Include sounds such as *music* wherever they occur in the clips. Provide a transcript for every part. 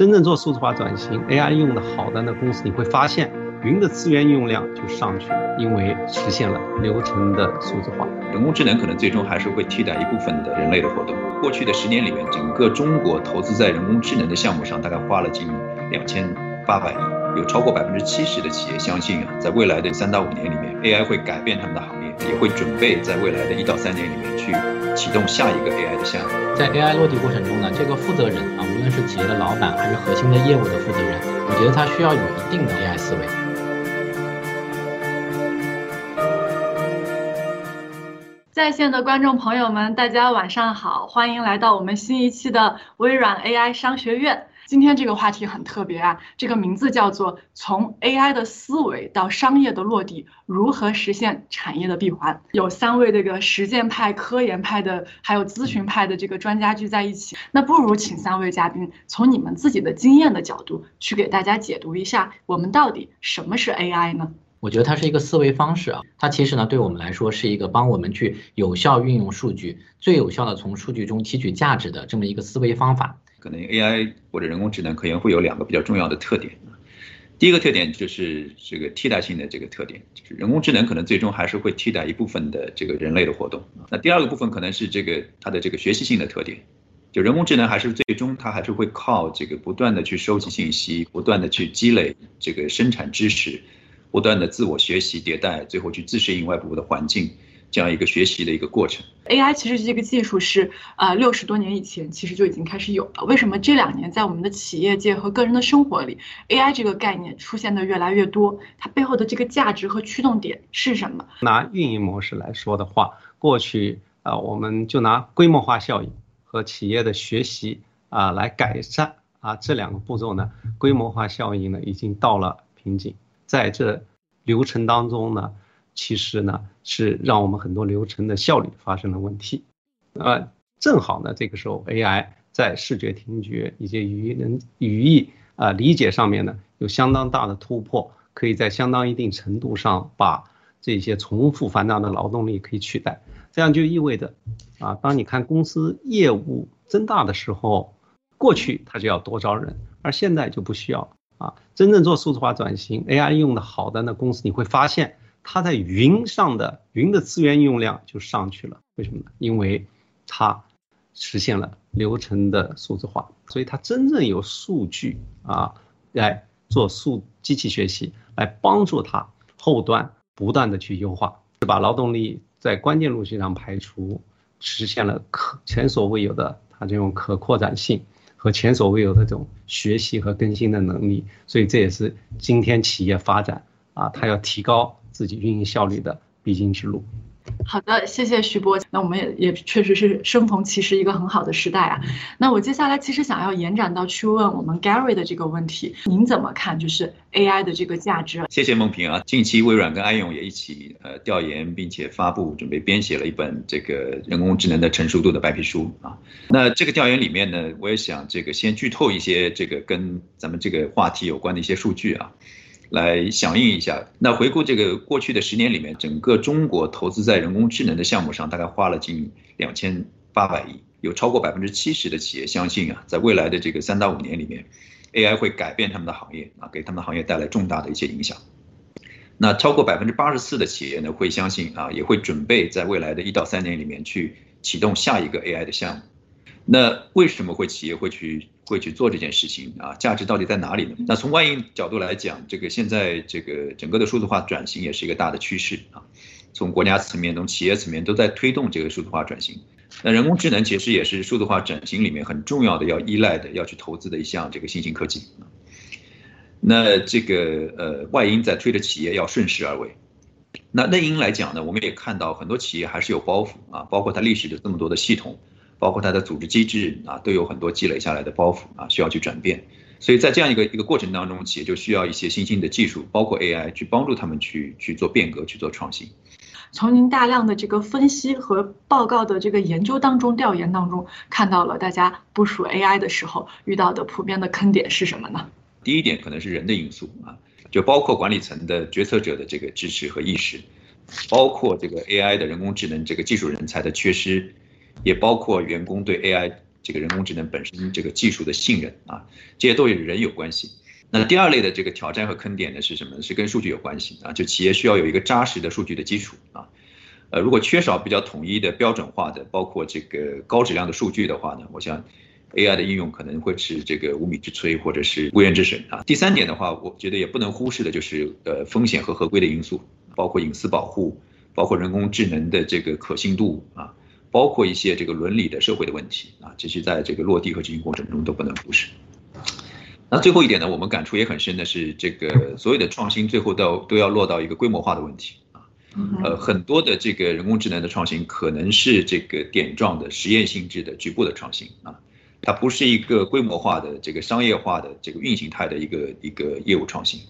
真正做数字化转型，AI 用的好的那公司，你会发现云的资源用量就上去了，因为实现了流程的数字化。人工智能可能最终还是会替代一部分的人类的活动。过去的十年里面，整个中国投资在人工智能的项目上，大概花了近两千八百亿，有超过百分之七十的企业相信啊，在未来的三到五年里面，AI 会改变他们的行业，也会准备在未来的一到三年里面去启动下一个 AI 的项目。在 AI 落地过程中呢，这个负责人啊，无论是企业的老板还是核心的业务的负责人，我觉得他需要有一定的 AI 思维。在线的观众朋友们，大家晚上好，欢迎来到我们新一期的微软 AI 商学院。今天这个话题很特别啊，这个名字叫做“从 AI 的思维到商业的落地，如何实现产业的闭环”。有三位这个实践派、科研派的，还有咨询派的这个专家聚在一起。那不如请三位嘉宾从你们自己的经验的角度，去给大家解读一下，我们到底什么是 AI 呢？我觉得它是一个思维方式啊，它其实呢，对我们来说是一个帮我们去有效运用数据，最有效的从数据中提取价值的这么一个思维方法。可能 AI 或者人工智能可能会有两个比较重要的特点。第一个特点就是这个替代性的这个特点，就是人工智能可能最终还是会替代一部分的这个人类的活动。那第二个部分可能是这个它的这个学习性的特点，就人工智能还是最终它还是会靠这个不断的去收集信息，不断的去积累这个生产知识，不断的自我学习迭代，最后去自适应外部的环境。这样一个学习的一个过程，AI 其实这个技术是呃六十多年以前其实就已经开始有了。为什么这两年在我们的企业界和个人的生活里，AI 这个概念出现的越来越多？它背后的这个价值和驱动点是什么？拿运营模式来说的话，过去啊，我们就拿规模化效应和企业的学习啊来改善啊这两个步骤呢，规模化效应呢已经到了瓶颈，在这流程当中呢。其实呢，是让我们很多流程的效率发生了问题，呃，正好呢，这个时候 AI 在视觉听觉以及语能语义啊理解上面呢，有相当大的突破，可以在相当一定程度上把这些重复繁杂的劳动力可以取代。这样就意味着，啊，当你看公司业务增大的时候，过去它就要多招人，而现在就不需要啊。真正做数字化转型，AI 用的好的那公司，你会发现。它在云上的云的资源用量就上去了，为什么呢？因为它实现了流程的数字化，所以它真正有数据啊来做数机器学习，来帮助它后端不断的去优化，是把劳动力在关键路径上排除，实现了可前所未有的它这种可扩展性和前所未有的这种学习和更新的能力，所以这也是今天企业发展啊，它要提高。自己运营效率的必经之路。好的，谢谢徐波。那我们也也确实是生逢其时一个很好的时代啊。那我接下来其实想要延展到去问我们 Gary 的这个问题，您怎么看就是 AI 的这个价值？谢谢孟平啊。近期微软跟爱用也一起呃调研，并且发布准备编写了一本这个人工智能的成熟度的白皮书啊。那这个调研里面呢，我也想这个先剧透一些这个跟咱们这个话题有关的一些数据啊。来响应一下。那回顾这个过去的十年里面，整个中国投资在人工智能的项目上，大概花了近两千八百亿，有超过百分之七十的企业相信啊，在未来的这个三到五年里面，AI 会改变他们的行业啊，给他们的行业带来重大的一些影响。那超过百分之八十四的企业呢，会相信啊，也会准备在未来的一到三年里面去启动下一个 AI 的项目。那为什么会企业会去？会去做这件事情啊？价值到底在哪里呢？那从外因角度来讲，这个现在这个整个的数字化转型也是一个大的趋势啊。从国家层面、从企业层面都在推动这个数字化转型。那人工智能其实也是数字化转型里面很重要的、要依赖的、要去投资的一项这个新型科技。那这个呃，外因在推着企业要顺势而为。那内因来讲呢，我们也看到很多企业还是有包袱啊，包括它历史的这么多的系统。包括它的组织机制啊，都有很多积累下来的包袱啊，需要去转变。所以在这样一个一个过程当中，企业就需要一些新兴的技术，包括 AI，去帮助他们去去做变革、去做创新。从您大量的这个分析和报告的这个研究当中、调研当中，看到了大家部署 AI 的时候遇到的普遍的坑点是什么呢？第一点可能是人的因素啊，就包括管理层的决策者的这个支持和意识，包括这个 AI 的人工智能这个技术人才的缺失。也包括员工对 AI 这个人工智能本身这个技术的信任啊，这些都与人有关系。那第二类的这个挑战和坑点呢是什么？是跟数据有关系啊，就企业需要有一个扎实的数据的基础啊。呃，如果缺少比较统一的标准化的，包括这个高质量的数据的话呢，我想 AI 的应用可能会是这个无米之炊或者是无源之水啊。第三点的话，我觉得也不能忽视的就是呃风险和合规的因素，包括隐私保护，包括人工智能的这个可信度啊，包括一些这个伦理的社会的问题啊，这些在这个落地和执行过程中都不能忽视。那最后一点呢，我们感触也很深的是，这个所有的创新最后都都要落到一个规模化的问题啊。呃，很多的这个人工智能的创新可能是这个点状的实验性质的局部的创新啊，它不是一个规模化的这个商业化的这个运行态的一个一个业务创新，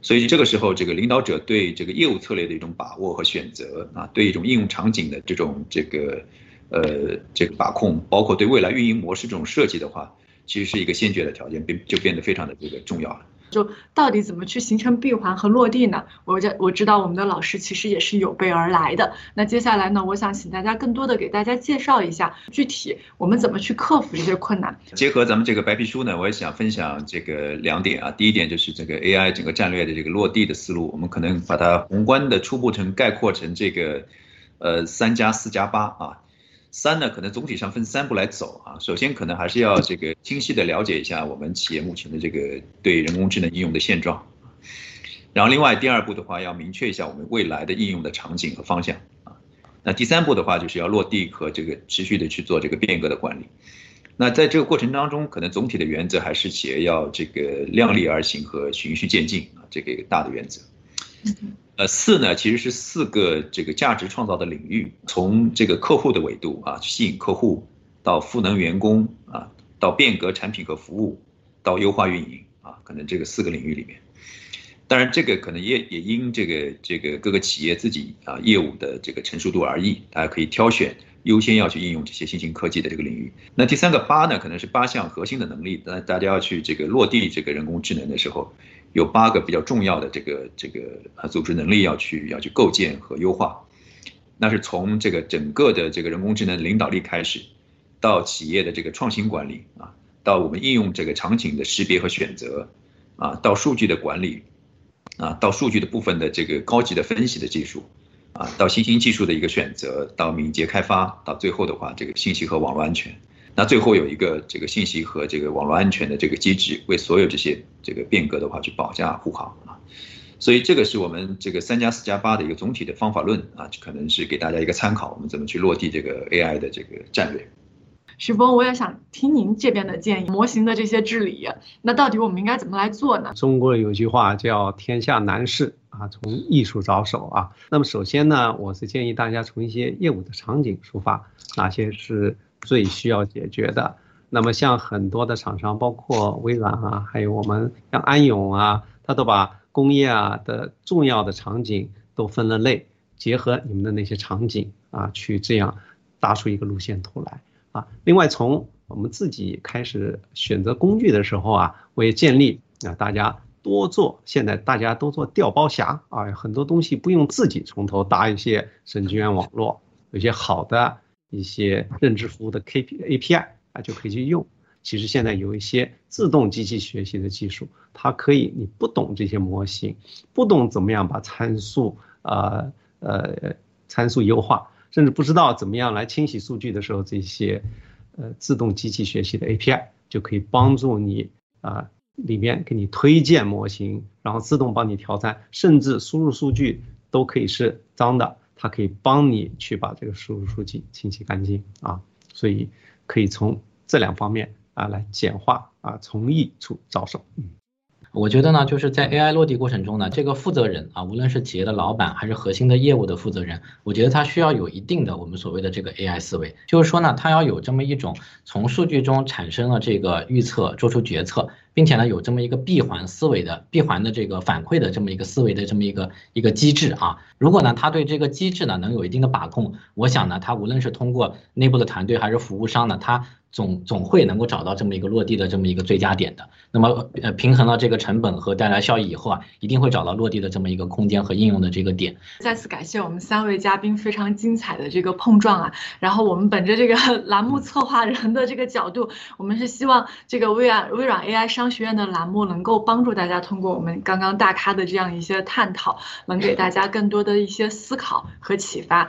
所以这个时候这个领导者对这个业务策略的一种把握和选择啊，对一种应用场景的这种这个呃这个把控，包括对未来运营模式这种设计的话，其实是一个先决的条件，变就变得非常的这个重要了。就到底怎么去形成闭环和落地呢？我这我知道我们的老师其实也是有备而来的。那接下来呢，我想请大家更多的给大家介绍一下具体我们怎么去克服这些困难。结合咱们这个白皮书呢，我也想分享这个两点啊。第一点就是这个 AI 整个战略的这个落地的思路，我们可能把它宏观的初步成概括成这个呃三加四加八啊。三呢，可能总体上分三步来走啊。首先，可能还是要这个清晰的了解一下我们企业目前的这个对人工智能应用的现状。然后，另外第二步的话，要明确一下我们未来的应用的场景和方向啊。那第三步的话，就是要落地和这个持续的去做这个变革的管理。那在这个过程当中，可能总体的原则还是企业要这个量力而行和循序渐进啊，这个一个大的原则。呃，四呢其实是四个这个价值创造的领域，从这个客户的维度啊，吸引客户，到赋能员工啊，到变革产品和服务，到优化运营啊，可能这个四个领域里面，当然这个可能也也因这个这个各个企业自己啊业务的这个成熟度而异，大家可以挑选优先要去应用这些新型科技的这个领域。那第三个八呢，可能是八项核心的能力，那大家要去这个落地这个人工智能的时候。有八个比较重要的这个这个呃组织能力要去要去构建和优化，那是从这个整个的这个人工智能领导力开始，到企业的这个创新管理啊，到我们应用这个场景的识别和选择啊，到数据的管理啊，到数据的部分的这个高级的分析的技术啊，到新兴技术的一个选择，到敏捷开发，到最后的话这个信息和网络安全。那最后有一个这个信息和这个网络安全的这个机制，为所有这些这个变革的话去保驾护航啊，所以这个是我们这个三加四加八的一个总体的方法论啊，可能是给大家一个参考，我们怎么去落地这个 AI 的这个战略。许峰，我也想听您这边的建议，模型的这些治理，那到底我们应该怎么来做呢？中国有句话叫“天下难事啊，从艺术着手啊”。那么首先呢，我是建议大家从一些业务的场景出发，哪些是？最需要解决的，那么像很多的厂商，包括微软啊，还有我们像安永啊，他都把工业啊的重要的场景都分了类，结合你们的那些场景啊，去这样搭出一个路线图来啊。另外，从我们自己开始选择工具的时候啊，我也建立啊，大家多做，现在大家都做调包侠啊，很多东西不用自己从头搭一些神经元网络，有些好的。一些认知服务的 K P A P I 啊，就可以去用。其实现在有一些自动机器学习的技术，它可以你不懂这些模型，不懂怎么样把参数呃呃参数优化，甚至不知道怎么样来清洗数据的时候，这些呃自动机器学习的 A P I 就可以帮助你啊里面给你推荐模型，然后自动帮你调参，甚至输入数据都可以是脏的。它可以帮你去把这个输入数据清洗干净啊，所以可以从这两方面啊来简化啊，从易处着手。嗯，我觉得呢，就是在 AI 落地过程中呢，这个负责人啊，无论是企业的老板还是核心的业务的负责人，我觉得他需要有一定的我们所谓的这个 AI 思维，就是说呢，他要有这么一种从数据中产生了这个预测，做出决策。并且呢有这么一个闭环思维的闭环的这个反馈的这么一个思维的这么一个一个机制啊。如果呢他对这个机制呢能有一定的把控，我想呢他无论是通过内部的团队还是服务商呢，他。总总会能够找到这么一个落地的这么一个最佳点的，那么呃平衡了这个成本和带来效益以后啊，一定会找到落地的这么一个空间和应用的这个点。再次感谢我们三位嘉宾非常精彩的这个碰撞啊，然后我们本着这个 *laughs* 栏目策划人的这个角度，我们是希望这个微软微软 AI 商学院的栏目能够帮助大家通过我们刚刚大咖的这样一些探讨，能给大家更多的一些思考和启发。